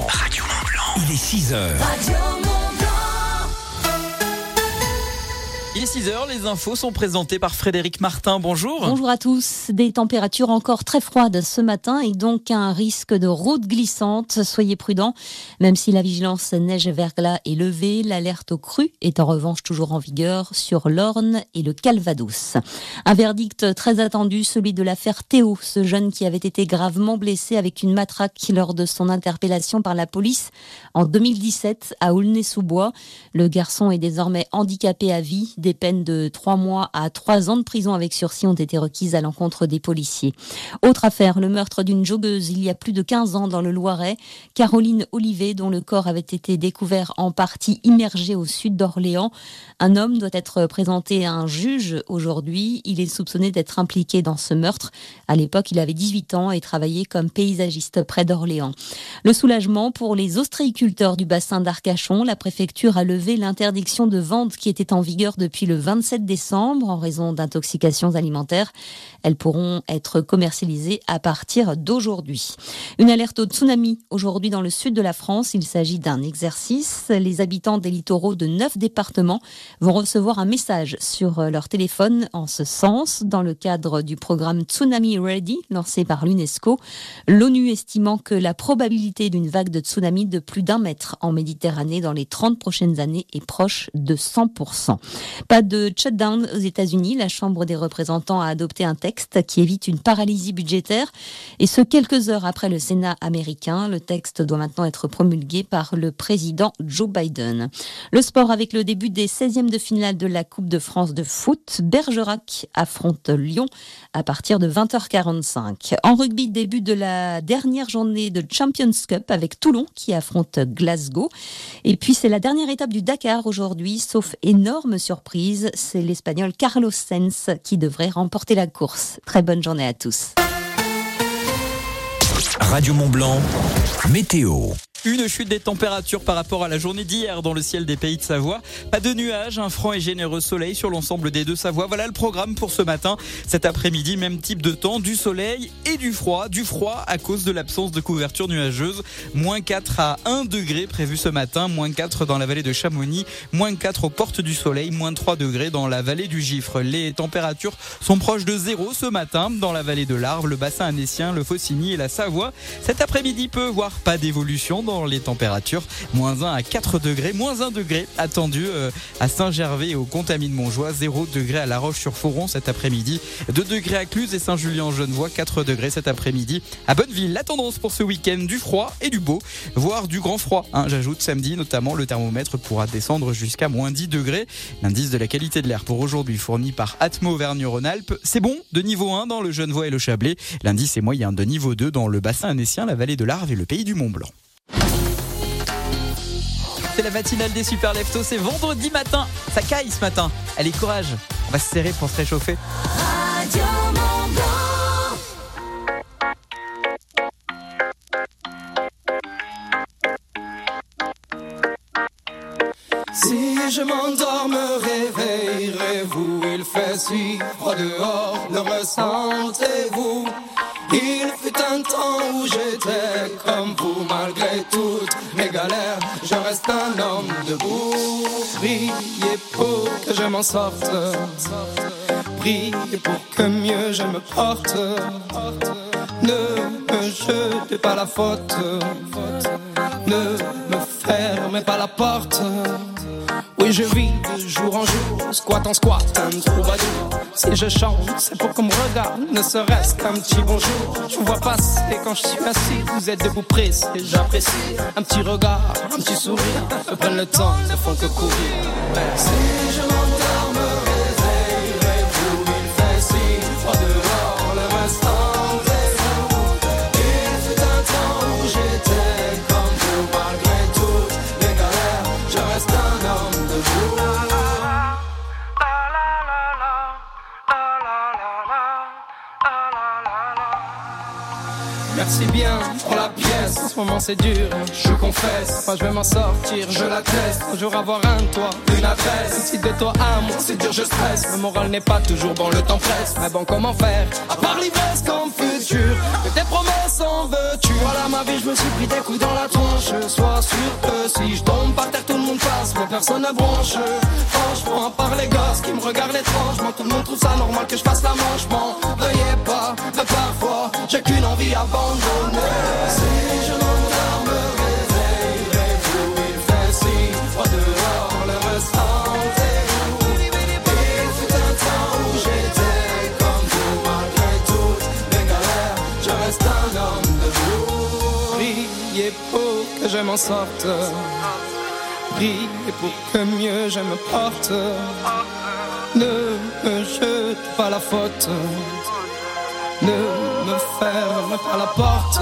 Blanc. Radio Mont Blanc. Il est 6 heures. Il est 6h, les infos sont présentées par Frédéric Martin. Bonjour. Bonjour à tous. Des températures encore très froides ce matin et donc un risque de route glissante. Soyez prudents. Même si la vigilance neige-verglas est levée, l'alerte au cru est en revanche toujours en vigueur sur l'Orne et le Calvados. Un verdict très attendu, celui de l'affaire Théo, ce jeune qui avait été gravement blessé avec une matraque lors de son interpellation par la police en 2017 à Aulnay-sous-Bois. Le garçon est désormais handicapé à vie peines de trois mois à trois ans de prison avec sursis ont été requises à l'encontre des policiers. Autre affaire, le meurtre d'une joggeuse il y a plus de 15 ans dans le Loiret. Caroline Olivet, dont le corps avait été découvert en partie immergé au sud d'Orléans. Un homme doit être présenté à un juge aujourd'hui. Il est soupçonné d'être impliqué dans ce meurtre. À l'époque, il avait 18 ans et travaillait comme paysagiste près d'Orléans. Le soulagement pour les ostréiculteurs du bassin d'Arcachon. La préfecture a levé l'interdiction de vente qui était en vigueur depuis le 27 décembre en raison d'intoxications alimentaires. Elles pourront être commercialisées à partir d'aujourd'hui. Une alerte au tsunami aujourd'hui dans le sud de la France. Il s'agit d'un exercice. Les habitants des littoraux de neuf départements vont recevoir un message sur leur téléphone en ce sens dans le cadre du programme Tsunami Ready lancé par l'UNESCO. L'ONU estimant que la probabilité d'une vague de tsunami de plus d'un mètre en Méditerranée dans les 30 prochaines années est proche de 100%. Pas de shutdown aux États-Unis. La Chambre des représentants a adopté un texte qui évite une paralysie budgétaire. Et ce, quelques heures après le Sénat américain. Le texte doit maintenant être promulgué par le président Joe Biden. Le sport avec le début des 16e de finale de la Coupe de France de foot. Bergerac affronte Lyon à partir de 20h45. En rugby, début de la dernière journée de Champions Cup avec Toulon qui affronte Glasgow. Et puis c'est la dernière étape du Dakar aujourd'hui, sauf énorme surprise c'est l'Espagnol Carlos Sainz qui devrait remporter la course. Très bonne journée à tous. Radio Mont Blanc, météo. Une chute des températures par rapport à la journée d'hier dans le ciel des pays de Savoie. Pas de nuages, un franc et généreux soleil sur l'ensemble des deux Savoies. Voilà le programme pour ce matin. Cet après-midi, même type de temps, du soleil et du froid. Du froid à cause de l'absence de couverture nuageuse. Moins 4 à 1 degré prévu ce matin. Moins 4 dans la vallée de Chamonix. Moins 4 aux portes du soleil. Moins 3 degrés dans la vallée du Gifre. Les températures sont proches de zéro ce matin dans la vallée de l'Arve, le bassin annécien, le Faucigny et la Savoie. Cet après-midi peut voir pas d'évolution les températures. Moins 1 à 4 degrés, moins 1 degré attendu euh, à Saint-Gervais et au Contamine Montjoie, 0 degré à La Roche-sur-Foron cet après-midi, 2 degrés à Cluse et Saint-Julien-Genevois, 4 degrés cet après-midi à Bonneville. La tendance pour ce week-end, du froid et du beau, voire du grand froid. Hein, J'ajoute samedi notamment, le thermomètre pourra descendre jusqu'à moins 10 degrés. L'indice de la qualité de l'air pour aujourd'hui fourni par Atmo Auvergne-Rhône-Alpes, c'est bon, de niveau 1 dans le Genevois et le Chablais. L'indice est moyen de niveau 2 dans le bassin annécien, la vallée de l'Arve et le pays du Mont-Blanc. C'est la matinale des super leftos, c'est vendredi matin. Ça caille ce matin. Allez, courage. On va se serrer pour se réchauffer. Si je m'endors, me réveillerez-vous Il fait si froid dehors, le ressentez-vous debout. Priez pour que je m'en sorte. Priez pour que mieux je me porte. Ne me jetez pas la faute. Ne me fermez pas la porte oui, je vis de jour en jour, squat en squat, un troubadour. Si je chante, c'est pour qu'on me regarde, ne serait-ce qu'un petit bonjour. Je vous vois passer quand je suis assis, vous êtes debout pressé, j'apprécie. Un petit regard, un petit sourire, me prennent le temps, ne font que courir. Merci bien pour la pièce. En ce moment c'est dur, je confesse. Moi je vais m'en sortir, je l'atteste. Un jour avoir un toit, une adresse. Si de toi à moi c'est dur, je stresse. Le moral n'est pas toujours bon, le temps presse. Mais bon, comment faire? À part l'ivresse comme futur. Que tes promesses en veux-tu? À la main ma vie, je me suis pris des coups dans la tronche. Sois sûr que si je tombe par terre, tout le monde passe, mais personne ne bronche. Franchement, à part les gosses qui me regardent étrangement, tout le monde trouve ça normal que je fasse la manche. M'en veuillez pas, mais parfois, j'ai qu'une envie abandonnée. Si je m'endors, me réveillerai, vous, il fait si froid dehors, le reste rendez-vous. Il fut un temps où j'étais comme vous, malgré toutes les galères, je reste un homme de vous. Priez pour que je m'en sorte. Priez pour que mieux je me porte. Ne me jete pas la faute. Ne me ferme pas la porte.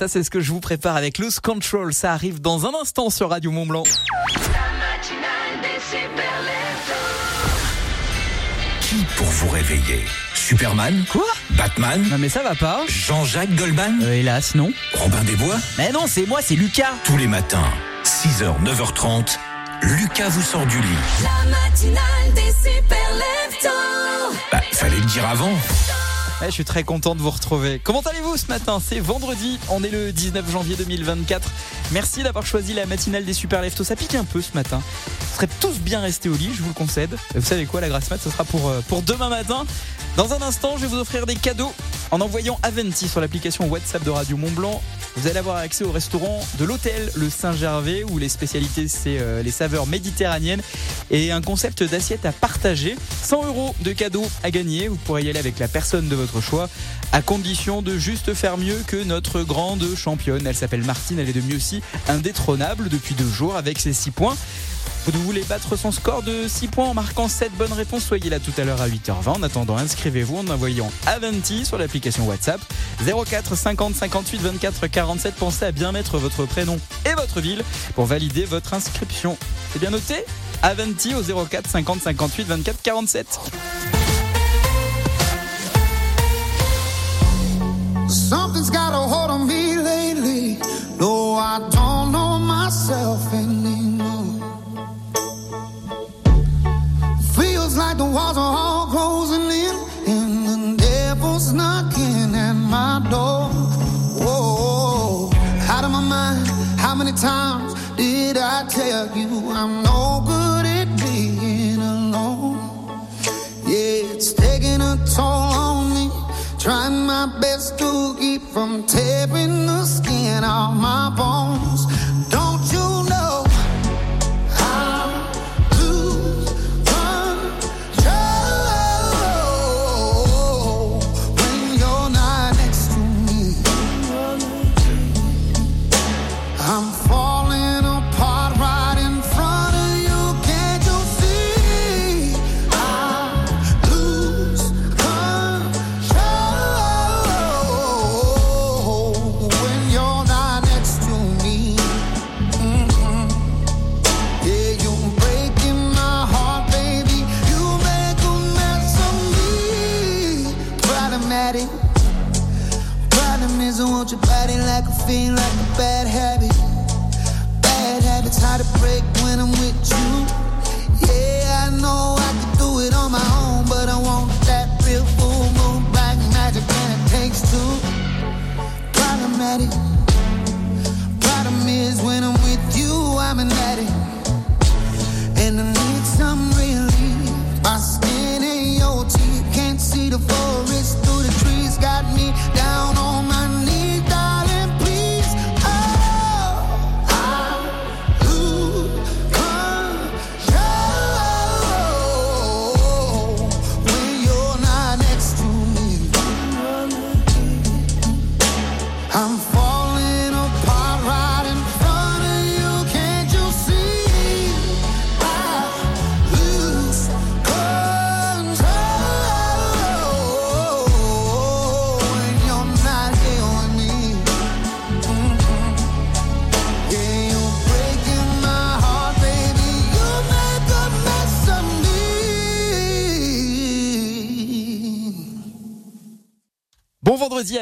Ça c'est ce que je vous prépare avec Loose Control. Ça arrive dans un instant sur Radio Mont Blanc. Qui pour vous réveiller? Superman? Quoi? Batman? Non mais ça va pas. Jean-Jacques Goldman? Euh, hélas, non. Robin des Bois Mais non, c'est moi, c'est Lucas. Tous les matins, 6h, 9h30, Lucas vous sort du lit. La matinale des super. Bah, fallait le dire avant. Ouais, je suis très content de vous retrouver. Comment allez-vous ce matin? C'est vendredi, on est le 19 janvier 2024. Merci d'avoir choisi la matinale des super leftos. Ça pique un peu ce matin. Vous serez tous bien restés au lit, je vous le concède. Vous savez quoi, la grasse mat, ce sera pour, euh, demain matin. Dans un instant, je vais vous offrir des cadeaux en envoyant Aventi sur l'application WhatsApp de Radio Mont Blanc. Vous allez avoir accès au restaurant de l'hôtel Le Saint-Gervais où les spécialités c'est euh, les saveurs méditerranéennes et un concept d'assiette à partager. 100 euros de cadeaux à gagner. Vous pourrez y aller avec la personne de votre choix à condition de juste faire mieux que notre grande championne. Elle s'appelle Martine, elle est de aussi indétrônable depuis deux jours avec ses 6 points. Vous voulez battre son score de 6 points en marquant 7 bonnes réponses Soyez là tout à l'heure à 8h20. En attendant, inscrivez-vous en envoyant Aventi sur l'application WhatsApp 04 50 58 24 47. Pensez à bien mettre votre prénom et votre ville pour valider votre inscription. C'est bien noté Aventi au 04 50 58 24 47. Something's got a hold on me lately. No, I don't know myself anymore. Like the walls are all closing in, and the devil's knocking at my door. Whoa, out of my mind. How many times did I tell you I'm no good at being alone? Yeah, it's taking a toll on me. Trying my best to keep from tearing the skin off my bones.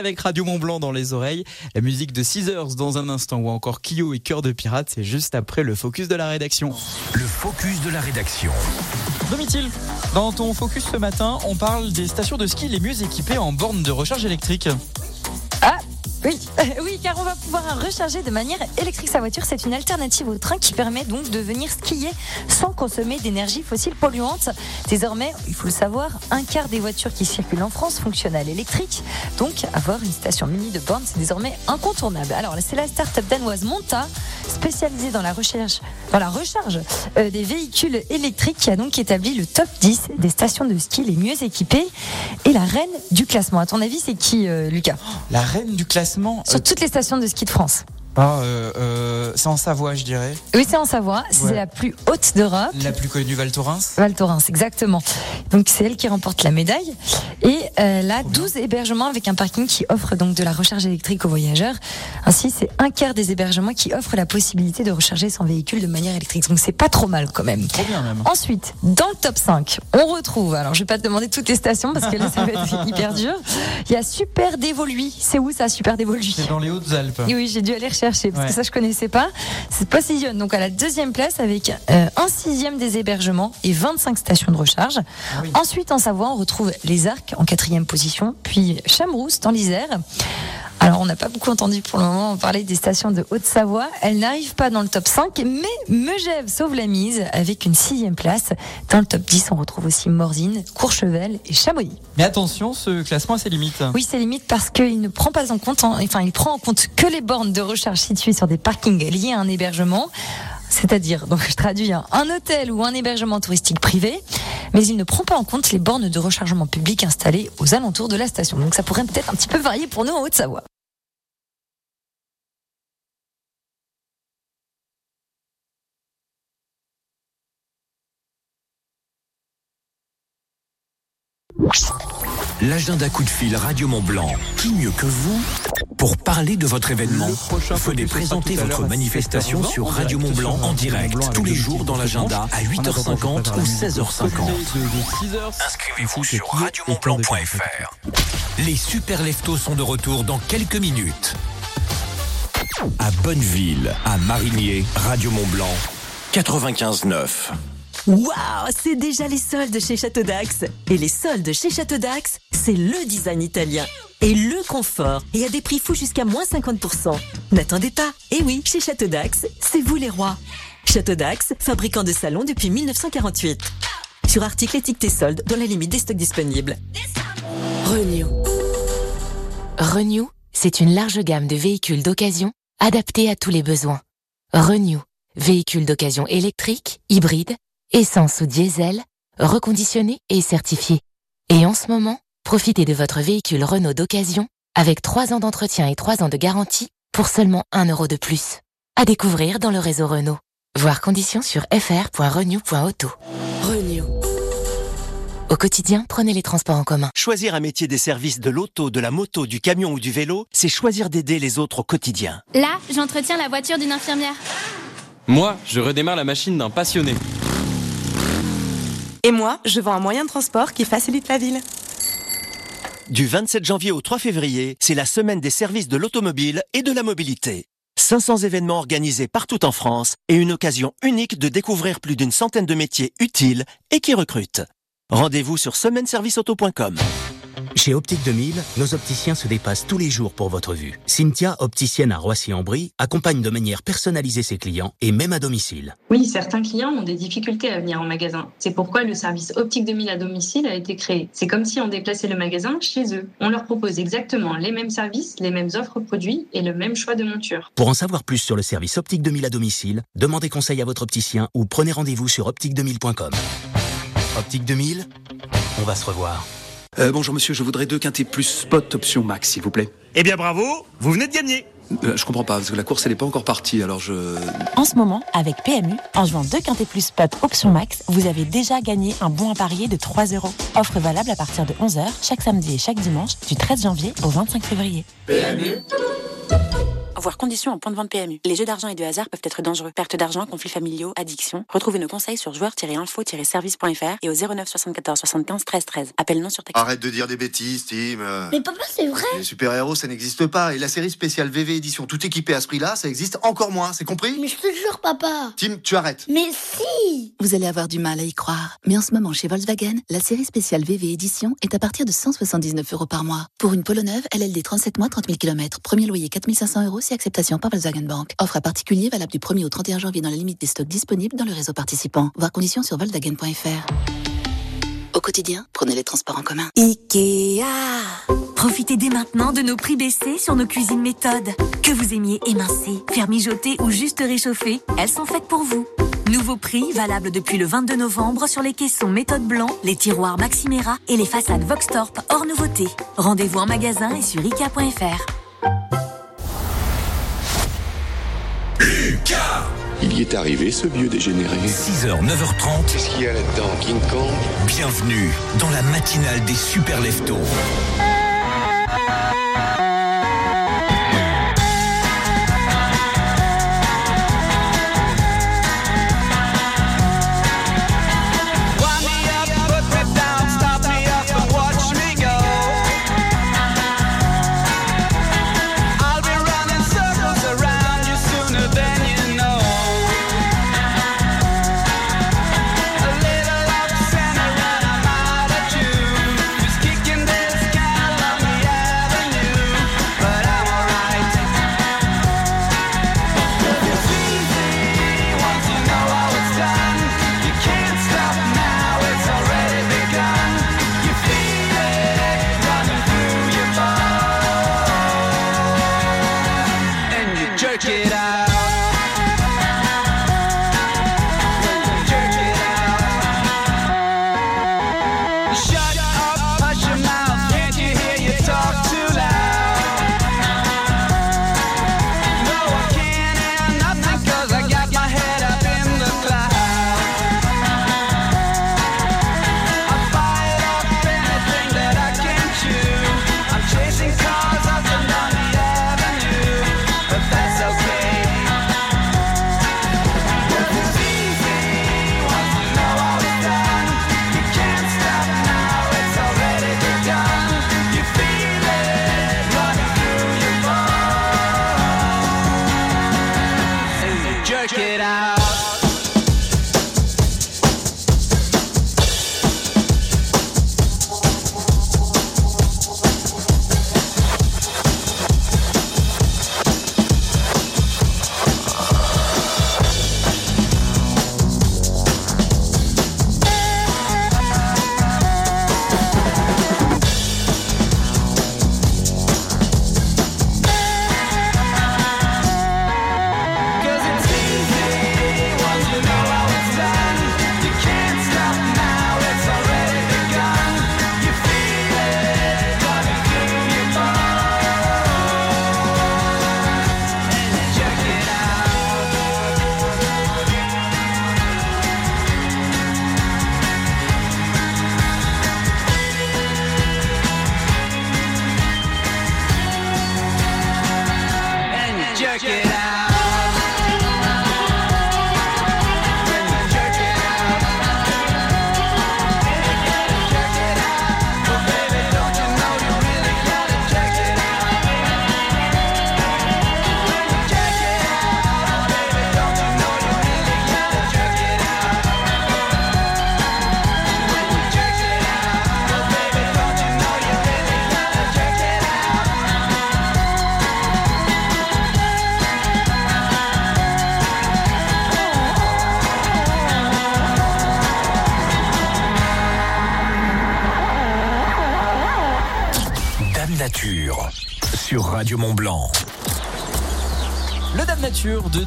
Avec Radio Mont Blanc dans les oreilles. La musique de Caesars dans un instant ou encore Kyo et Cœur de Pirate, c'est juste après le focus de la rédaction. Le focus de la rédaction. Domitil, dans ton focus ce matin, on parle des stations de ski les mieux équipées en bornes de recharge électrique. Oui, oui, car on va pouvoir recharger de manière électrique sa voiture. C'est une alternative au train qui permet donc de venir skier sans consommer d'énergie fossile polluante. Désormais, il faut le savoir, un quart des voitures qui circulent en France fonctionnent à l'électrique. Donc, avoir une station mini de borne, c'est désormais incontournable. Alors, c'est la start-up danoise Monta, spécialisée dans la recherche, dans la recharge euh, des véhicules électriques, qui a donc établi le top 10 des stations de ski les mieux équipées et la reine du classement. À ton avis, c'est qui, euh, Lucas? La reine du classement. Sur toutes les stations de ski de France. Ah, euh, euh, c'est en Savoie, je dirais. Oui, c'est en Savoie. C'est Ouais. la plus haute d'Europe. La plus connue, Val Thorens. Val Thorens, exactement. Donc c'est elle qui remporte la médaille. Et elle a 12 hébergements avec un parking qui offre donc de la recharge électrique aux voyageurs. Ainsi, c'est un quart des hébergements qui offrent la possibilité de recharger son véhicule de manière électrique. Donc c'est pas trop mal quand même. Trop bien même. Ensuite, dans le top 5, on retrouve, alors je vais pas te demander toutes les stations parce que là ça va être hyper dur. Il y a Super Dévoluy. C'est où ça, Super Dévoluy C'est dans les Hautes-Alpes. oui, j'ai dû aller rechercher parce Ouais. que ça je connaissais pas. C'est positionne donc à la deuxième place avec euh, un sixième des hébergements et 25 stations de recharge. Ah oui. Ensuite, en Savoie, on retrouve les Arcs en quatrième position, puis Chamrousse dans l'Isère. Alors, on n'a pas beaucoup entendu pour le moment parler des stations de Haute-Savoie. Elles n'arrivent pas dans le top 5, mais Megève sauve la mise avec une sixième place. Dans le top 10, on retrouve aussi Morzine, Courchevel et Chamonix. Mais attention, ce classement a ses limites. Oui, c'est limite parce qu'il ne prend pas en compte, enfin, il prend en compte que les bornes de recharge situées sur des parkings liés à un hébergement. C'est-à-dire, donc je traduis, hein, un hôtel ou un hébergement touristique privé, mais il ne prend pas en compte les bornes de rechargement public installées aux alentours de la station. Donc ça pourrait peut-être un petit peu varier pour nous en Haute-Savoie. L'agenda coup de fil Radio Mont Blanc. Qui mieux que vous pour parler de votre événement Venez présenter votre manifestation 17h20 sur Radio Mont Blanc en direct tous les jours dans l'agenda à 8h50 ou 16h50. Inscrivez-vous sur radiomontblanc.fr. Les super leftos sont de retour dans quelques minutes. À Bonneville, à Marigné, Radio Mont Blanc, 95.9. Waouh, c'est déjà les soldes chez Château d'Axe. Et les soldes chez Château d'Axe, c'est le design italien et le confort. Et à des prix fous jusqu'à moins 50%. N'attendez pas. Et oui, chez Château d'Axe, c'est vous les rois. Château d'Axe, fabricant de salons depuis 1948. Sur articles étiquetés soldes dans la limite des stocks disponibles. Renew. Renew, c'est une large gamme de véhicules d'occasion adaptés à tous les besoins. Renew, véhicules d'occasion électriques, hybrides, essence ou diesel, reconditionnés et certifiés. Et en ce moment, profitez de votre véhicule Renault d'occasion avec 3 ans d'entretien et 3 ans de garantie pour seulement 1 euro de plus. À découvrir dans le réseau Renault. Voir conditions sur fr.renew.auto. Renew. Au quotidien, prenez les transports en commun. Choisir un métier des services de l'auto, de la moto, du camion ou du vélo, c'est choisir d'aider les autres au quotidien. Là, j'entretiens la voiture d'une infirmière. Moi, je redémarre la machine d'un passionné. Et moi, je vends un moyen de transport qui facilite la ville. Du 27 janvier au 3 février, c'est la semaine des services de l'automobile et de la mobilité. 500 événements organisés partout en France et une occasion unique de découvrir plus d'une centaine de métiers utiles et qui recrutent. Rendez-vous sur semaineserviceauto.com. Chez Optique 2000, nos opticiens se dépassent tous les jours pour votre vue. Cynthia, opticienne à Roissy-en-Brie, accompagne de manière personnalisée ses clients et même à domicile. Oui, certains clients ont des difficultés à venir en magasin. C'est pourquoi le service Optique 2000 à domicile a été créé. C'est comme si on déplaçait le magasin chez eux. On leur propose exactement les mêmes services, les mêmes offres produits et le même choix de monture. Pour en savoir plus sur le service Optique 2000 à domicile, demandez conseil à votre opticien ou prenez rendez-vous sur optique2000.com. Optique 2000, on va se revoir. Euh, bonjour monsieur, je voudrais deux quintés plus spot option max, s'il vous plaît. Eh bien bravo, vous venez de gagner. Euh, je comprends pas, parce que la course elle est pas encore partie, alors je... En ce moment, avec PMU, en jouant 2 quintés plus spot option max, vous avez déjà gagné un bon à parier de 3 euros. Offre valable à partir de 11h chaque samedi et chaque dimanche du 13 janvier au 25 février. PMU voire conditions en point de vente PMU. Les jeux d'argent et de hasard peuvent être dangereux. Perte d'argent, conflits familiaux, addiction. Retrouvez nos conseils sur joueurs-info-service.fr et au 09 74 75 13 13. Appel non surtaxé. Arrête de dire des bêtises, Tim. Euh, Mais papa, c'est vrai Les super-héros, ça n'existe pas. Et la série spéciale VV édition tout équipée à ce prix-là, ça existe encore moins. C'est compris? Mais je te jure, papa Tim, tu arrêtes. Mais si Vous allez avoir du mal à y croire. Mais en ce moment, chez Volkswagen, la série spéciale VV édition est à partir de 179 euros par mois. Pour une Polo neuve, LLD 37 mois, 30 000 km. Premier loyer 4500 euros acceptation par Volkswagen Bank. Offre à particulier valable du 1er au 31 janvier dans la limite des stocks disponibles dans le réseau participant. Voir conditions sur volkswagen.fr. Au quotidien, prenez les transports en commun. Ikea Profitez dès maintenant de nos prix baissés sur nos cuisines méthodes. Que vous aimiez émincer, faire mijoter ou juste réchauffer, elles sont faites pour vous. Nouveau prix valable depuis le 22 novembre sur les caissons méthode blanc, les tiroirs Maximera et les façades Voxtorp hors nouveauté. Rendez-vous en magasin et sur Ikea.fr. Il y est arrivé ce vieux dégénéré. 6h, 9h30. Qu'est-ce qu'il y a là-dedans, King Kong? Bienvenue dans la matinale des super leftos.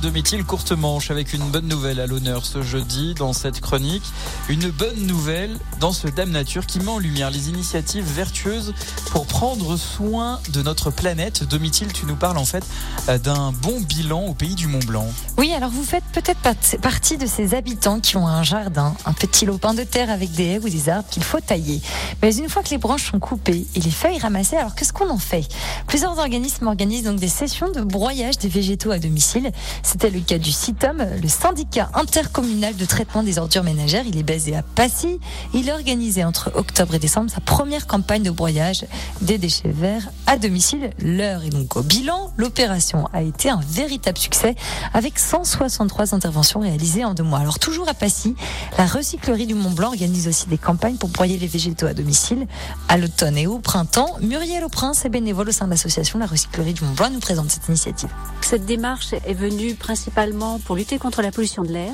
Domitil Courte Manche avec une bonne nouvelle à l'honneur ce jeudi dans cette chronique. Une bonne nouvelle dans ce Dame Nature qui met en lumière les initiatives vertueuses pour prendre soin de notre planète. Domitil, tu nous parles en fait euh, d'un bon bilan au pays du Mont Blanc. Oui, alors vous faites peut-être partie de ces habitants qui ont un jardin, un petit lopin de terre avec des haies ou des arbres qu'il faut tailler. Mais une fois que les branches sont coupées et les feuilles ramassées, alors qu'est-ce qu'on en fait? Plusieurs organismes organisent donc des sessions de broyage des végétaux à domicile. C'était le cas du CITOM, le syndicat intercommunal de traitement des ordures ménagères. Il est basé à Passy. Il a organisé entre octobre et décembre sa première campagne de broyage des déchets verts à domicile. L'heure est donc au bilan. L'opération a été un véritable succès avec 163 interventions réalisées en deux mois. Alors toujours à Passy, la recyclerie du Mont Blanc organise aussi des campagnes pour broyer les végétaux à domicile. À l'automne et au printemps, Muriel Auprince est bénévole au sein de l'association La Recyclerie du Mont Blanc nous présente cette initiative. Cette démarche est venue principalement pour lutter contre la pollution de l'air.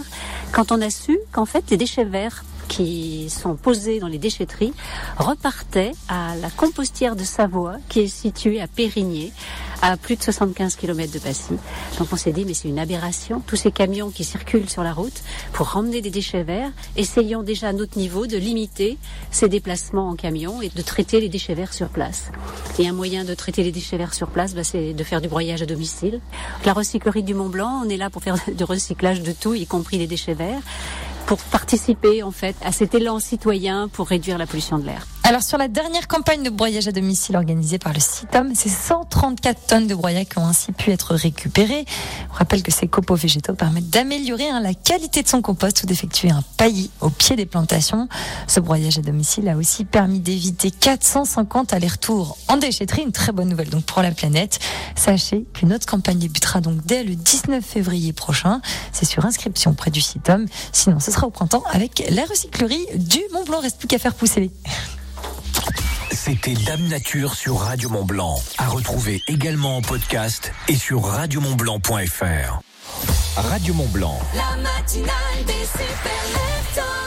Quand on a su qu'en fait les déchets verts qui sont posés dans les déchetteries repartaient à la compostière de Savoie qui est située à Périgné à plus de 75 km de Passy. Donc on s'est dit mais c'est une aberration, tous ces camions qui circulent sur la route pour ramener des déchets verts, essayons déjà à notre niveau de limiter ces déplacements en camion et de traiter les déchets verts sur place. Et un moyen de traiter les déchets verts sur place, bah, c'est de faire du broyage à domicile. La recyclerie du Mont Blanc, on est là pour faire du recyclage de tout, y compris les déchets verts pour participer en fait à cet élan citoyen pour réduire la pollution de l'air. Alors sur la dernière campagne de broyage à domicile organisée par le CITOM, c'est 134 tonnes de broyat qui ont ainsi pu être récupérées. On rappelle que ces copeaux végétaux permettent d'améliorer hein, la qualité de son compost ou d'effectuer un paillis au pied des plantations. Ce broyage à domicile a aussi permis d'éviter 450 allers-retours en déchetterie, une très bonne nouvelle donc pour la planète. Sachez qu'une autre campagne débutera donc dès le 19 février prochain. C'est sur inscription près du CITOM. Sinon, ce sera au printemps avec la recyclerie du Mont Blanc. Reste plus qu'à faire pousser les. C'était Dame Nature sur Radio Mont Blanc. À retrouver également en podcast et sur radiomontblanc.fr. Radio Mont Blanc. La matinale des super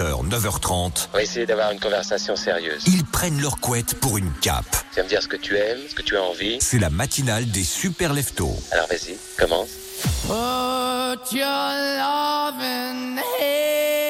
6h, 9h30, On va essayer d'avoir une conversation sérieuse. ils prennent leur couette pour une cape. Tu vas me dire ce que tu aimes, ce que tu as envie. C'est la matinale des super leftos. Alors vas-y, commence. Put your loving hand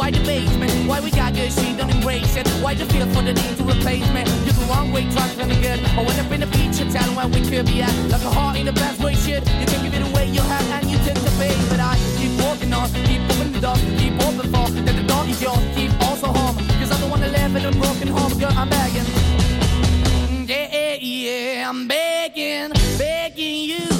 why the basement, why we got good, she don't embrace it. Why the feel for the need to replace me? You're the wrong way, trying to good. I went up in the feature town where we could be at. Like a heart in the best way, shit. You can give it away, you have, and you tend to pay. But I keep walking on, keep moving the door, keep open for that the door is yours, keep also home. Cause I don't wanna live in a broken home, girl, I'm begging. Yeah, yeah, yeah, I'm begging, begging you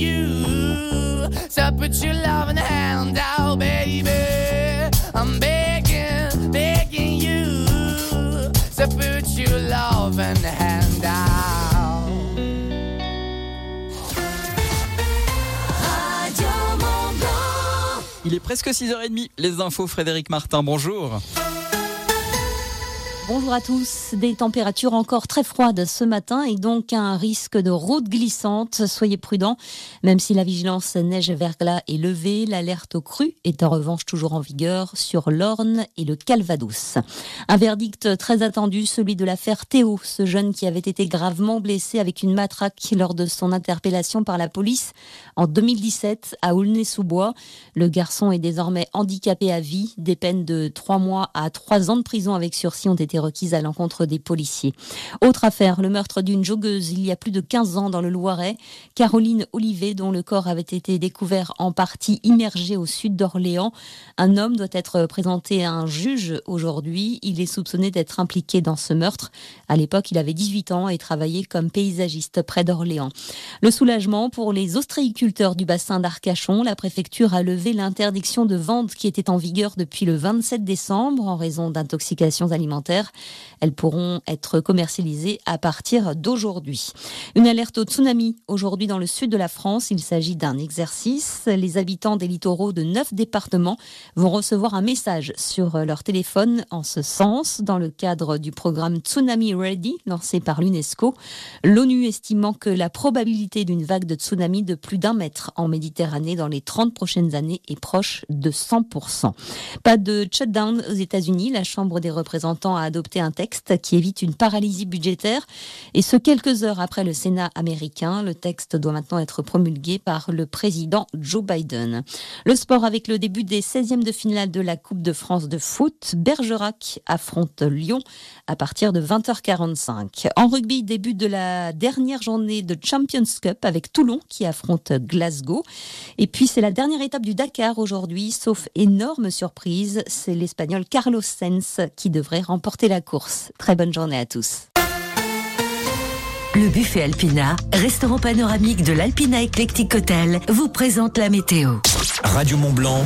you. To put your loving hand out, baby. Presque 6h30. Les infos, Frédéric Martin, bonjour. Bonjour à tous. Des températures encore très froides ce matin et donc un risque de route glissante. Soyez prudents. Même si la vigilance neige-verglas est levée, l'alerte au cru est en revanche toujours en vigueur sur l'Orne et le Calvados. Un verdict très attendu, celui de l'affaire Théo, ce jeune qui avait été gravement blessé avec une matraque lors de son interpellation par la police en 2017 à Aulnay-sous-Bois. Le garçon est désormais handicapé à vie. Des peines de 3 mois à 3 ans de prison avec sursis ont été été requises à l'encontre des policiers. Autre affaire, le meurtre d'une joggeuse il y a plus de 15 ans dans le Loiret. Caroline Olivet, dont le corps avait été découvert en partie immergé au sud d'Orléans. Un homme doit être présenté à un juge aujourd'hui. Il est soupçonné d'être impliqué dans ce meurtre. À l'époque, il avait 18 ans et travaillait comme paysagiste près d'Orléans. Le soulagement pour les ostréiculteurs du bassin d'Arcachon. La préfecture a levé l'interdiction de vente qui était en vigueur depuis le 27 décembre en raison d'intoxications alimentaires. Elles pourront être commercialisées à partir d'aujourd'hui. Une alerte au tsunami aujourd'hui dans le sud de la France. Il s'agit d'un exercice. Les habitants des littoraux de neuf départements vont recevoir un message sur leur téléphone en ce sens dans le cadre du programme Tsunami Ready lancé par l'UNESCO. L'ONU estimant que la probabilité d'une vague de tsunami de plus d'un mètre en Méditerranée dans les 30 prochaines années est proche de 100%. Pas de shutdown aux États-Unis. La Chambre des représentants a adopté un texte qui évite une paralysie budgétaire. Et ce, quelques heures après le Sénat américain. Le texte doit maintenant être promulgué par le président Joe Biden. Le sport avec le début des 16e de finale de la Coupe de France de foot. Bergerac affronte Lyon à partir de 20h45. En rugby, début de la dernière journée de Champions Cup avec Toulon qui affronte Glasgow. Et puis c'est la dernière étape du Dakar aujourd'hui, sauf énorme surprise, c'est l'Espagnol Carlos Sainz qui devrait remporter la course. Très bonne journée à tous. Le buffet Alpina, restaurant panoramique de l'Alpina Eclectic Hotel, vous présente la météo. Radio Mont Blanc,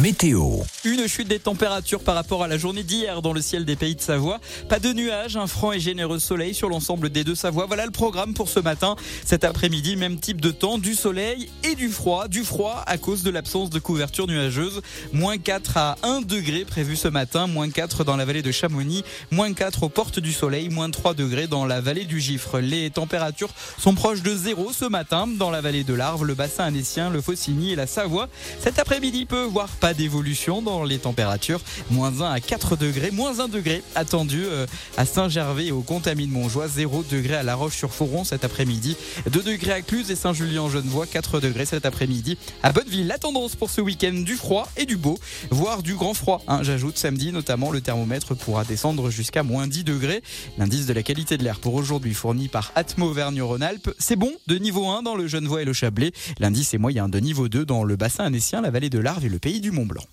météo. Une chute des températures par rapport à la journée d'hier dans le ciel des pays de Savoie. Pas de nuages, un franc et généreux soleil sur l'ensemble des deux Savoies. Voilà le programme pour ce matin. Cet après-midi, même type de temps, du soleil et du froid. Du froid à cause de l'absence de couverture nuageuse. Moins 4 à 1 degré prévu ce matin. Moins 4 dans la vallée de Chamonix. Moins 4 aux portes du soleil. Moins 3 degrés dans la vallée du Gifre. Les températures sont proches de zéro ce matin dans la vallée de l'Arve, le bassin annécien, le Faucigny et la Savoie. Cet après-midi peut voir pas d'évolution dans les températures. Moins 1 à 4 degrés, moins 1 degré attendu euh, à Saint-Gervais et au Contamine Montjoie, 0 degré à La Roche-sur-Foron cet après-midi, 2 degrés à Cluse et Saint-Julien-Genevois, 4 degrés cet après-midi à Bonneville. La tendance pour ce week-end du froid et du beau, voire du grand froid. Hein, J'ajoute samedi notamment le thermomètre pourra descendre jusqu'à moins 10 degrés. L'indice de la qualité de l'air pour aujourd'hui fourni par Atmo Auvergne-Rhône-Alpes, c'est bon de niveau 1 dans le Genevois et le Chablais. L'indice est moyen de niveau 2 dans le bassin annécien, la vallée de l'Arve et le pays du Mont-Blanc.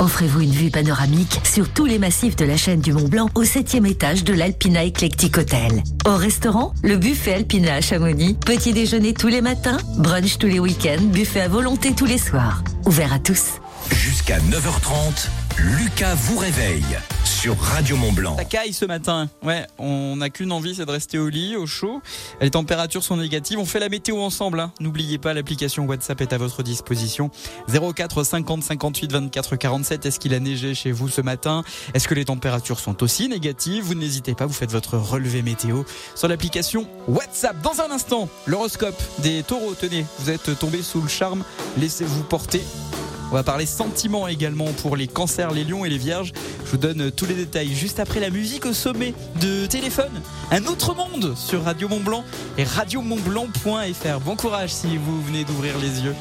Offrez-vous une vue panoramique sur tous les massifs de la chaîne du Mont Blanc au septième étage de l'Alpina Eclectic Hotel. Au restaurant, le buffet Alpina à Chamonix. Petit déjeuner tous les matins, brunch tous les week-ends, buffet à volonté tous les soirs. Ouvert à tous. Jusqu'à 9h30, Lucas vous réveille sur Radio Mont Blanc. Ça caille ce matin. Ouais, on n'a qu'une envie, c'est de rester au lit, au chaud. Les températures sont négatives. On fait la météo ensemble. Hein. N'oubliez pas, l'application WhatsApp est à votre disposition. 04 50 58 24 47. Est-ce qu'il a neigé chez vous ce matin? Est-ce que les températures sont aussi négatives? Vous n'hésitez pas, vous faites votre relevé météo sur l'application WhatsApp. Dans un instant, l'horoscope des taureaux. Tenez, vous êtes tombé sous le charme. Laissez-vous porter. On va parler sentiments également pour les cancers, les lions et les vierges. Je vous donne tous les détails juste après la musique au sommet de téléphone. Un autre monde sur Radio Mont Blanc et radiomontblanc.fr. Bon courage si vous venez d'ouvrir les yeux.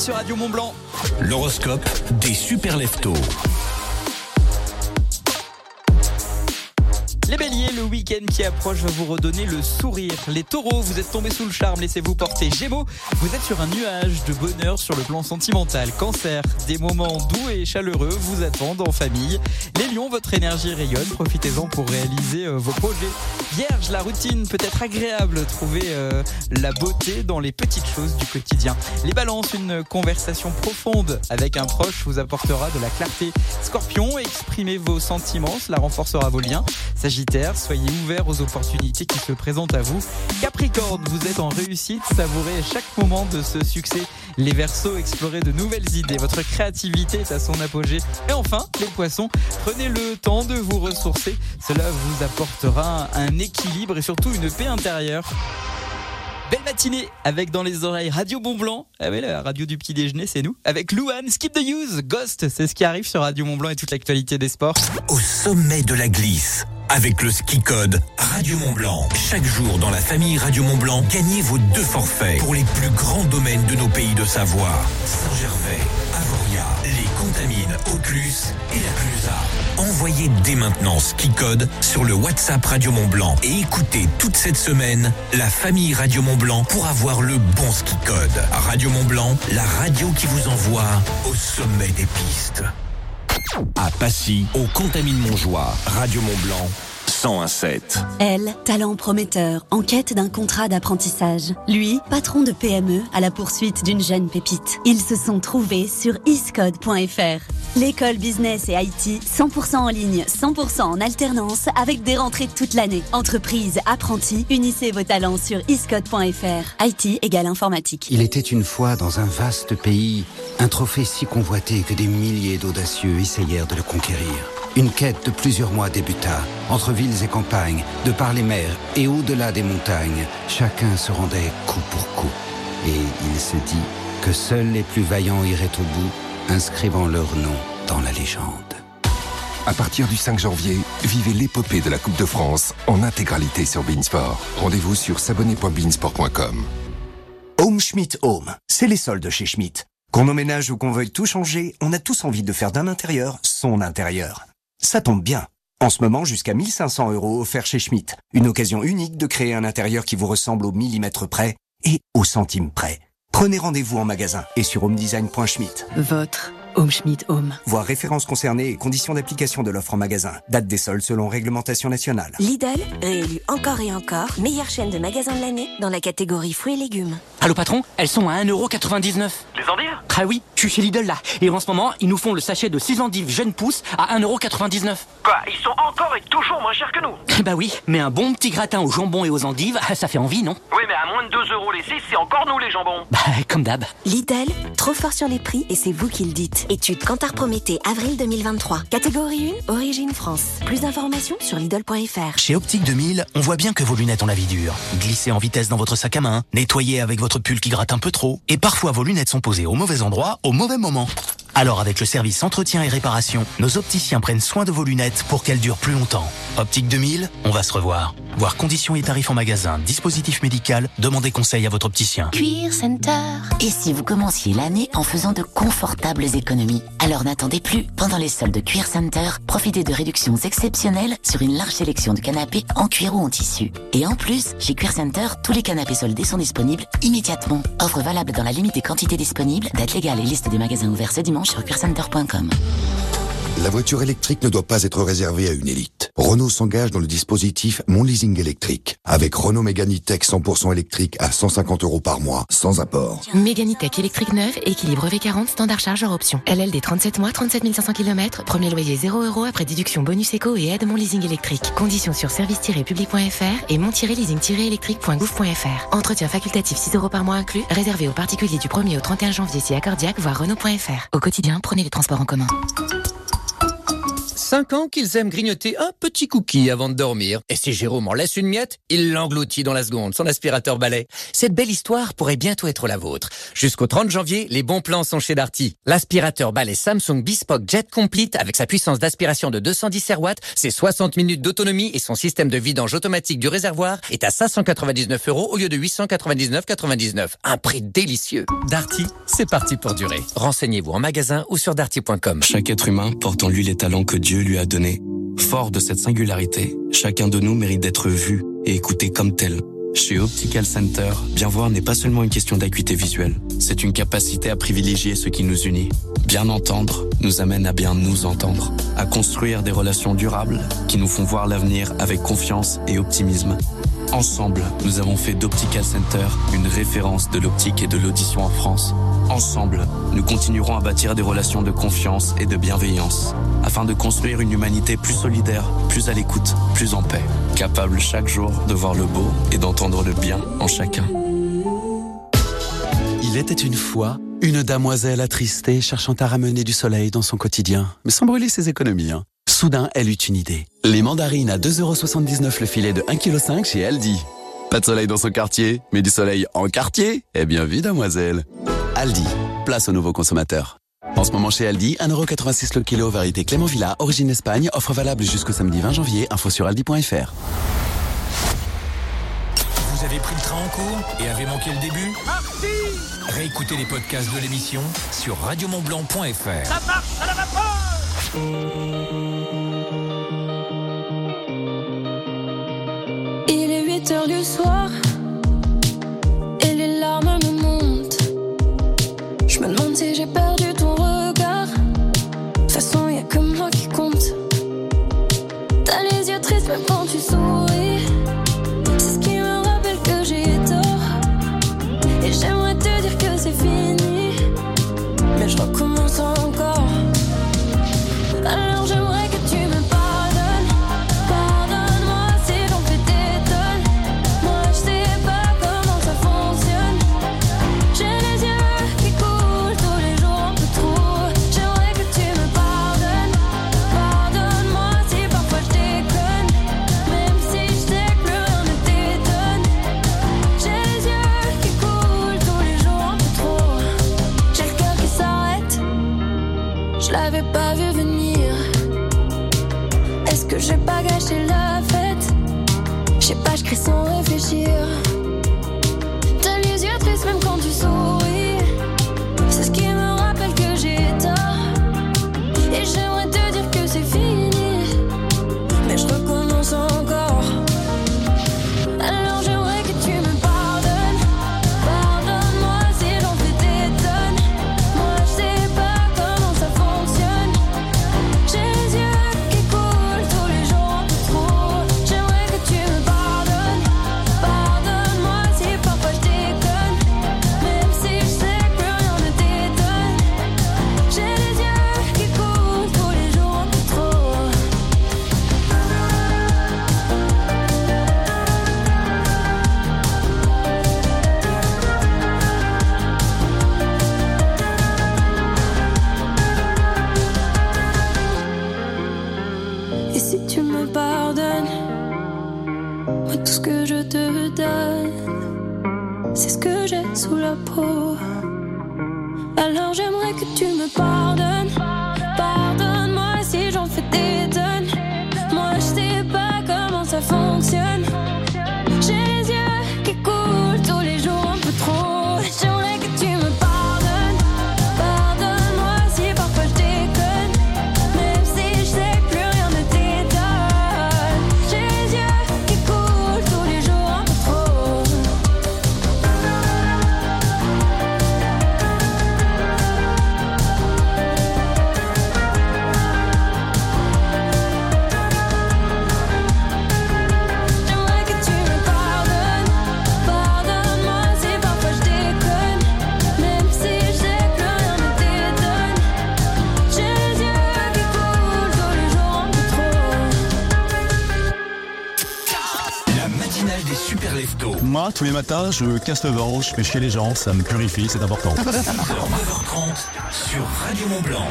Sur Radio Mont Blanc. L'horoscope des super leftos. Les béliers, le week-end qui approche va vous redonner le sourire. Les taureaux, vous êtes tombés sous le charme, laissez-vous porter. Gémeaux, vous êtes sur un nuage de bonheur sur le plan sentimental. Cancer, des moments doux et chaleureux vous attendent en famille. Les lions, votre énergie rayonne, profitez-en pour réaliser euh, vos projets. Vierge, la routine peut être agréable, trouvez euh, la beauté dans les petites choses du quotidien. Les balances, une conversation profonde avec un proche vous apportera de la clarté. Scorpion, exprimez vos sentiments, cela renforcera vos liens. Sagittaire, soyez ouvert aux opportunités qui se présentent à vous. Capricorne, vous êtes en réussite, savourez chaque moment de ce succès. Les Verseaux, explorez de nouvelles idées, votre créativité est à son apogée. Et enfin, les Poissons, prenez le temps de vous ressourcer, cela vous apportera un équilibre et surtout une paix intérieure. Belle matinée avec dans les oreilles Radio Mont Blanc. Ah oui, la radio du petit déjeuner, c'est nous. Avec Louane, Skip the Use, Ghost, c'est ce qui arrive sur Radio Mont Blanc et toute l'actualité des sports. Au sommet de la glisse. Avec le ski code Radio Mont Blanc. Chaque jour dans la famille Radio Mont Blanc, gagnez vos deux forfaits pour les plus grands domaines de nos pays de Savoie. Saint-Gervais, Avoria, les Contamines, Auclus et la Clusa. Envoyez dès maintenant ski code sur le WhatsApp Radio Mont Blanc et écoutez toute cette semaine la famille Radio Mont Blanc pour avoir le bon ski code. Radio Mont Blanc, la radio qui vous envoie au sommet des pistes. À Passy, au Contamine Montjoie, Radio Mont Blanc, 1017. Elle, talent prometteur, en quête d'un contrat d'apprentissage. Lui, patron de PME à la poursuite d'une jeune pépite. Ils se sont trouvés sur iscode.fr. L'école business et IT, 100% en ligne, 100% en alternance, avec des rentrées toute l'année. Entreprise, apprentis, unissez vos talents sur iscode.fr. IT égale informatique. Il était une fois dans un vaste pays, un trophée si convoité que des milliers d'audacieux essayèrent de le conquérir. Une quête de plusieurs mois débuta, entre villes et campagnes, de par les mers et au-delà des montagnes. Chacun se rendait coup pour coup. Et il se dit que seuls les plus vaillants iraient au bout, inscrivant leur nom dans la légende. À partir du 5 janvier, vivez l'épopée de la Coupe de France en intégralité sur Beansport. Rendez-vous sur s'abonner.beansport.com. Home Schmidt Home, c'est les soldes chez Schmidt. Qu'on emménage ou qu'on veuille tout changer, on a tous envie de faire d'un intérieur son intérieur. Ça tombe bien. En ce moment, jusqu'à 1500 euros offerts chez Schmidt. Une occasion unique de créer un intérieur qui vous ressemble au millimètre près et au centime près. Prenez rendez-vous en magasin et sur homedesign.schmidt. Votre Home Schmidt Home. Voir références concernées et conditions d'application de l'offre en magasin. Date des soldes selon réglementation nationale. Lidl, réélu encore et encore, meilleure chaîne de magasins de l'année dans la catégorie fruits et légumes. Allô patron, elles sont à 1,99€. Les endives Ah oui, je suis chez Lidl là. Et en ce moment, ils nous font le sachet de 6 endives jeunes pousses à 1,99€. Quoi Ils sont encore et toujours moins chers que nous? Bah oui, mais un bon petit gratin au jambon et aux endives, ça fait envie, non? Oui, mais à moins de 2 euros les 6, c'est encore nous les jambons. Bah comme d'hab. Lidl, trop fort sur les prix et c'est vous qui le dites. Étude Cantar Prométhée, avril 2023. Catégorie 1, origine France. Plus d'informations sur Lidl.fr. Chez Optique 2000, on voit bien que vos lunettes ont la vie dure. Glissez en vitesse dans votre sac à main, nettoyez avec votre pull qui gratte un peu trop, et parfois vos lunettes sont posées au mauvais endroit, au mauvais moment. Alors avec le service entretien et réparation, nos opticiens prennent soin de vos lunettes pour qu'elles durent plus longtemps. Optique 2000, on va se revoir. Voir conditions et tarifs en magasin, dispositif médical, demandez conseil à votre opticien. Cuir Center. Et si vous commenciez l'année en faisant de confortables économies Alors n'attendez plus. Pendant les soldes de Cuir Center, profitez de réductions exceptionnelles sur une large sélection de canapés en cuir ou en tissu. Et en plus, chez Cuir Center, tous les canapés soldés sont disponibles immédiatement. Offre valable dans la limite des quantités disponibles, date légale et liste des magasins ouverts ce dimanche sur cuircenter.com. La voiture électrique ne doit pas être réservée à une élite. Renault s'engage dans le dispositif Mon Leasing électrique. Avec Renault Mégane Tech 100% électrique à 150 euros par mois, sans apport. Mégane Tech électrique neuve, équilibre V40, standard chargeur option. LLD 37 mois, 37 500 km, premier loyer 0 euros après déduction bonus éco et aide Mon Leasing électrique. Conditions sur service-public.fr et mon-leasing-électrique.gouv.fr. Entretien facultatif 6 euros par mois inclus, réservé aux particuliers du 1er au 31 janvier si accordiaque, voire Renault.fr. Au quotidien, prenez les transports en commun. 5 ans qu'ils aiment grignoter un petit cookie avant de dormir. Et si Jérôme en laisse une miette, il l'engloutit dans la seconde, son aspirateur balai. Cette belle histoire pourrait bientôt être la vôtre. Jusqu'au 30 janvier, les bons plans sont chez Darty. L'aspirateur balai Samsung Bespoke Jet Complete avec sa puissance d'aspiration de 210 watts, ses 60 minutes d'autonomie et son système de vidange automatique du réservoir est à 599 euros au lieu de 899,99. Un prix délicieux. Darty, c'est parti pour durer. Renseignez-vous en magasin ou sur darty.com. Chaque être humain porte en lui les talents que Dieu lui a donnés. Fort de cette singularité, chacun de nous mérite d'être vu et écouté comme tel. Chez Optical Center, bien voir n'est pas seulement une question d'acuité visuelle, c'est une capacité à privilégier ce qui nous unit. Bien entendre nous amène à bien nous entendre, à construire des relations durables qui nous font voir l'avenir avec confiance et optimisme. Ensemble, nous avons fait d'Optical Center une référence de l'optique et de l'audition en France. Ensemble, nous continuerons à bâtir des relations de confiance et de bienveillance, afin de construire une humanité plus solidaire, plus à l'écoute, plus en paix, capable chaque jour de voir le beau et d'entendre le bien en chacun. Il était une fois une damoiselle attristée cherchant à ramener du soleil dans son quotidien, mais sans brûler ses économies. Hein. Soudain, elle eut une idée. Les mandarines à 2,79€ le filet de 1,5 kg chez Aldi. Pas de soleil dans son quartier, mais du soleil en quartier Eh bien, vie, damoiselle. Aldi, place aux nouveaux consommateurs. En ce moment chez Aldi, 1,86€ le kilo, variété Clément Villa, origine Espagne, offre valable jusqu'au samedi 20 janvier, info sur aldi.fr. Vous avez pris le train en cours et avez manqué le début Réécoutez les podcasts de l'émission sur radiomontblanc.fr. Ça marche à la vapeur j'aimerais te dire que c'est fini. Sans Tous les matins, je casse le vent, je fais chier les gens, ça me purifie, c'est important. 9h30 sur Radio Mont Blanc.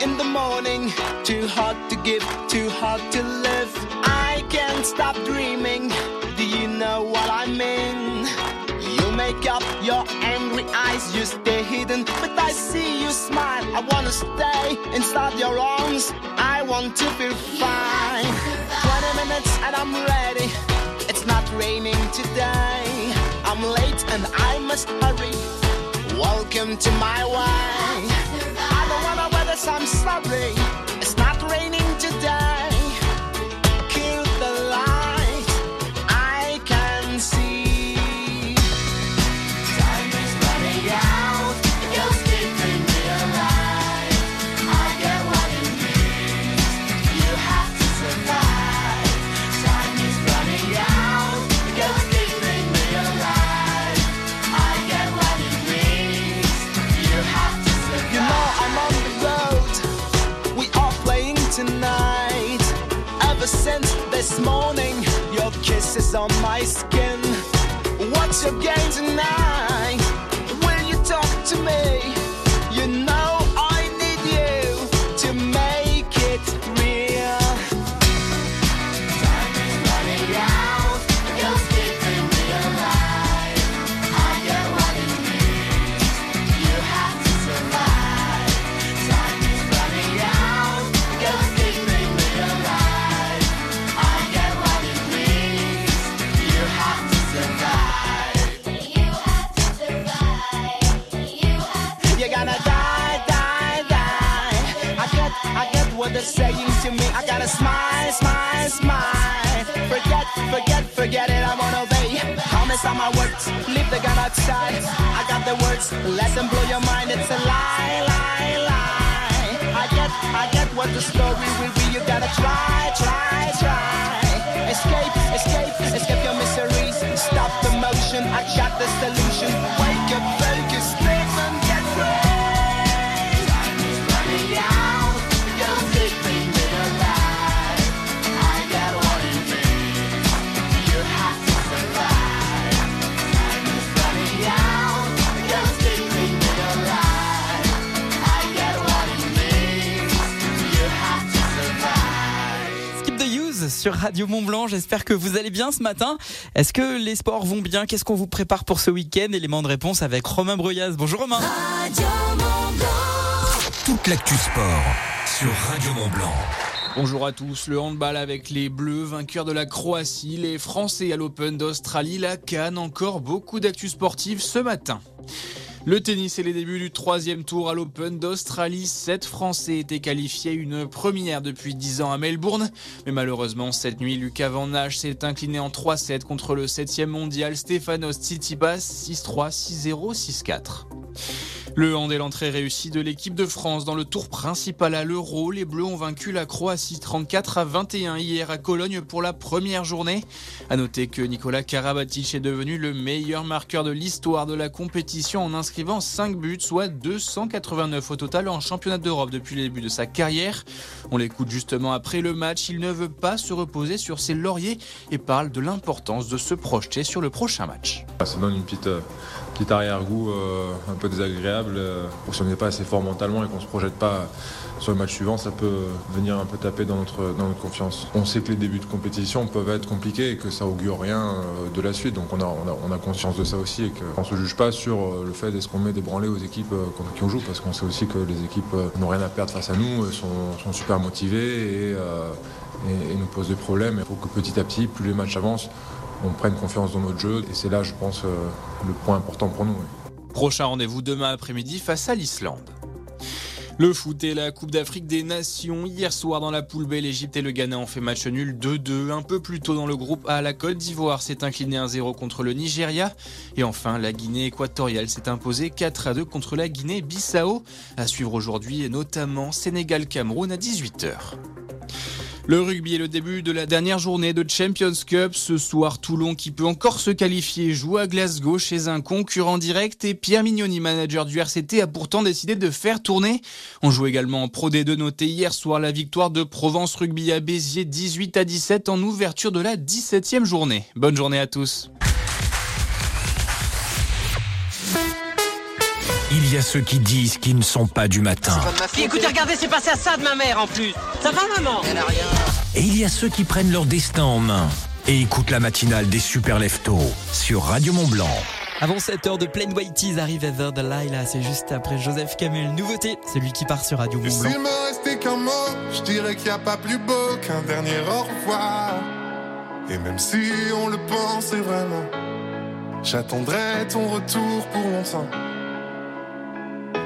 in the morning. Too hard to give, too hard to live. I can't stop dreaming. Do you know what I mean? You make up your angry eyes, you stay. Wanna stay inside your arms. I want to feel fine. 20 minutes and I'm ready. It's not raining today. I'm late and I must hurry. Welcome to my way. I don't wanna wear this, I'm sorry. It's on my skin. What you gain tonight? Smile, smile, smile. Forget, forget, forget it. I won't obey. Promise on my words. Leave the gun outside. I got the words. Let them blow your mind. It's a lie, lie, lie. I get, I get what the story will be. You gotta try, try, sur Radio Mont Blanc. J'espère que vous allez bien ce matin. Est-ce que les sports vont bien? Qu'est-ce qu'on vous prépare pour ce week-end? Élément de réponse avec Romain Breuillaz. Bonjour Romain. Toute l'actu sport sur Radio Mont Blanc. Bonjour à tous, le handball avec les Bleus, vainqueurs de la Croatie, les Français à l'Open d'Australie, la Cannes, encore beaucoup d'actu sportives ce matin. Le tennis et les débuts du troisième tour à l'Open d'Australie. Sept Français étaient qualifiés, une première depuis 10 ans à Melbourne. Mais malheureusement, cette nuit, Lucas Van Nage s'est incliné en 3-7 contre le 7e mondial Stefanos Tsitsipas 6-3, 6-0, 6-4. Le hand est l'entrée réussie de l'équipe de France dans le tour principal à l'Euro. Les Bleus ont vaincu la Croatie 34 à 21 hier à Cologne pour la première journée. À noter que Nicolas Karabatic est devenu le meilleur marqueur de l'histoire de la compétition en inscrivant 5 buts, soit 289 au total en championnat d'Europe depuis le début de sa carrière. On l'écoute justement après le match. Il ne veut pas se reposer sur ses lauriers et parle de l'importance de se projeter sur le prochain match. Ça donne une petite, euh, petite arrière-goût euh, un peu désagréable. euh, si on n'est pas assez fort mentalement et qu'on ne se projette pas sur le match suivant, ça peut venir un peu taper dans notre, confiance. On sait que les débuts de compétition peuvent être compliqués et que ça augure rien euh, de la suite. Donc on a, on a, on a conscience de ça aussi et qu'on ne se juge pas sur euh, le fait est-ce qu'on met des branlées aux équipes euh, qui on joue parce qu'on sait aussi que les équipes n'ont rien à perdre face à nous, sont, super motivées et, nous posent des problèmes. Il faut que petit à petit, plus les matchs avancent, on prenne confiance dans notre jeu. Et c'est là, je pense, le point important pour nous. Prochain rendez-vous demain après-midi face à l'Islande. Le foot et la Coupe d'Afrique des Nations. Hier soir dans la poule B, l'Égypte et le Ghana ont fait match nul 2-2. Un peu plus tôt dans le groupe A, la Côte d'Ivoire s'est inclinée 1-0 contre le Nigeria. Et enfin, la Guinée équatoriale s'est imposée 4-2 contre la Guinée-Bissau. À suivre aujourd'hui, et notamment Sénégal-Cameroun à 18h. Le rugby est le début de la dernière journée de Champions Cup. Ce soir, Toulon, qui peut encore se qualifier, joue à Glasgow chez un concurrent direct. Et Pierre Mignoni, manager du RCT, a pourtant décidé de faire tourner. On joue également en Pro D2 noté hier soir la victoire de Provence Rugby à Béziers 18 à 17 en ouverture de la 17e journée. Bonne journée à tous. Il y a ceux qui disent qu'ils ne sont pas du matin. Puis écoutez, regardez, c'est passé à ça de ma mère en plus. Ça va, maman? Elle a rien. Et il y a ceux qui prennent leur destin en main et écoutent la matinale des super leftos sur Radio Mont Blanc. Avant 7 heures de Plain Whiteys arrive Ever Delilah, c'est juste après Joseph Camel. Nouveauté, celui qui part sur Radio Et Mont Blanc. s'il me restait qu'un mot, je dirais qu'il n'y a pas plus beau qu'un dernier au revoir. Et même si on le pensait vraiment, j'attendrai ton retour pour longtemps.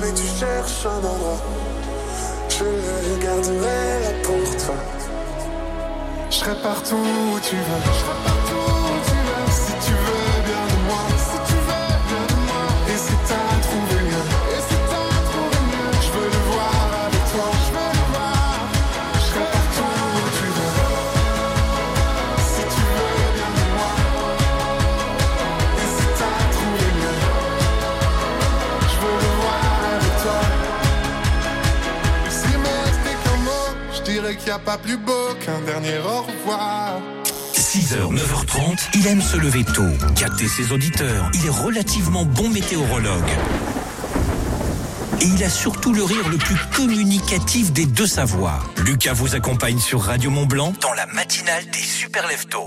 jamais tu cherches un endroit. Je le garderai là pour toi. Je serai partout où tu veux dirais qu'il n'y a pas plus beau qu'un dernier au revoir 6h, 9h30, il aime se lever tôt, capter ses auditeurs. Il est relativement bon météorologue. Et il a surtout le rire le plus communicatif des deux savoirs. Lucas vous accompagne sur Radio Mont Blanc dans la matinale des super leftos.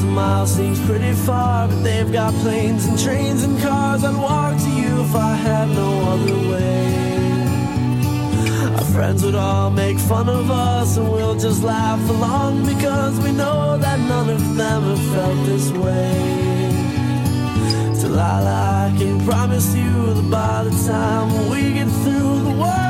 Thousand miles seems pretty far, but they've got planes and trains and cars. I'd walk to you if I had no other way. Our friends would all make fun of us, and we'll just laugh along because we know that none of them have felt this way. Delilah, I can promise you that by the time we get through, the world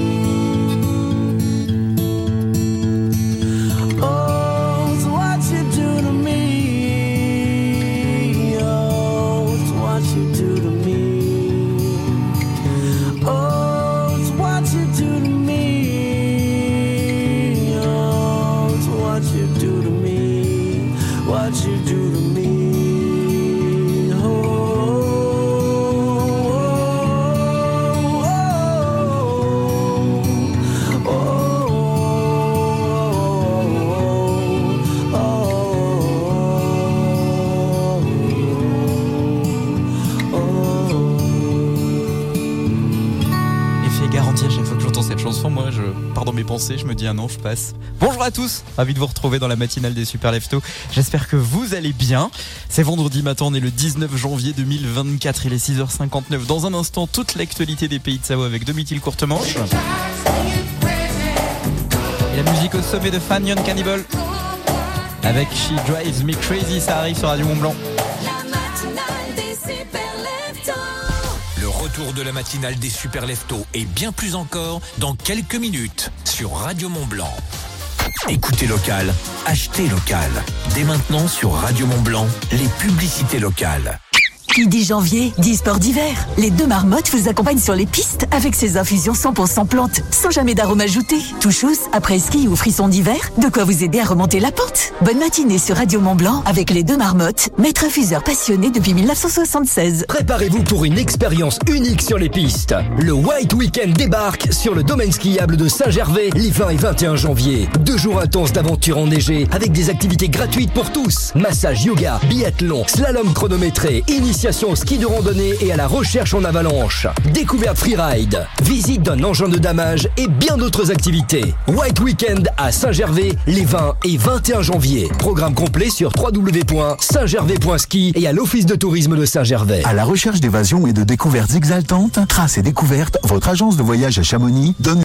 Je me dis ah non, je passe. Bonjour à tous, ravi de vous retrouver dans la matinale des Super Lefto. J'espère que vous allez bien. C'est vendredi matin, on est le 19 janvier 2024, il est 6h59. Dans un instant, toute l'actualité des pays de Savoie avec Domitil Courtemanche. Et la musique au sommet de Fan Young Cannibal. Avec She Drives Me Crazy, ça arrive sur Radio Mont Blanc. Le retour de la matinale des super leftos et bien plus encore dans quelques minutes Radio Mont Blanc. Écoutez local, achetez local. Dès maintenant sur Radio Mont Blanc, les publicités locales. Qui dit janvier, dit sport d'hiver. Les deux marmottes vous accompagnent sur les pistes avec ces infusions 100% plantes, sans jamais d'arôme ajouté. Touchous, après ski ou frisson d'hiver, de quoi vous aider à remonter la pente. Bonne matinée sur Radio Mont Blanc avec les deux marmottes, maître infuseur passionné depuis 1976. Préparez-vous pour une expérience unique sur les pistes. Le White Weekend débarque sur le domaine skiable de Saint-Gervais les 20 et 21 janvier. Deux jours intenses d'aventure enneigée avec des activités gratuites pour tous. Massage yoga, biathlon, slalom chronométré, initiation au ski de randonnée et à la recherche en avalanche. Découverte freeride, visite d'un engin de damage et bien d'autres activités. White Weekend à Saint-Gervais les 20 et 21 janvier. Programme complet sur www.saintgervais.ski et à l'Office de tourisme de Saint-Gervais. À la recherche d'évasion et de découvertes exaltantes, Traces et Découvertes, votre agence de voyage à Chamonix, donne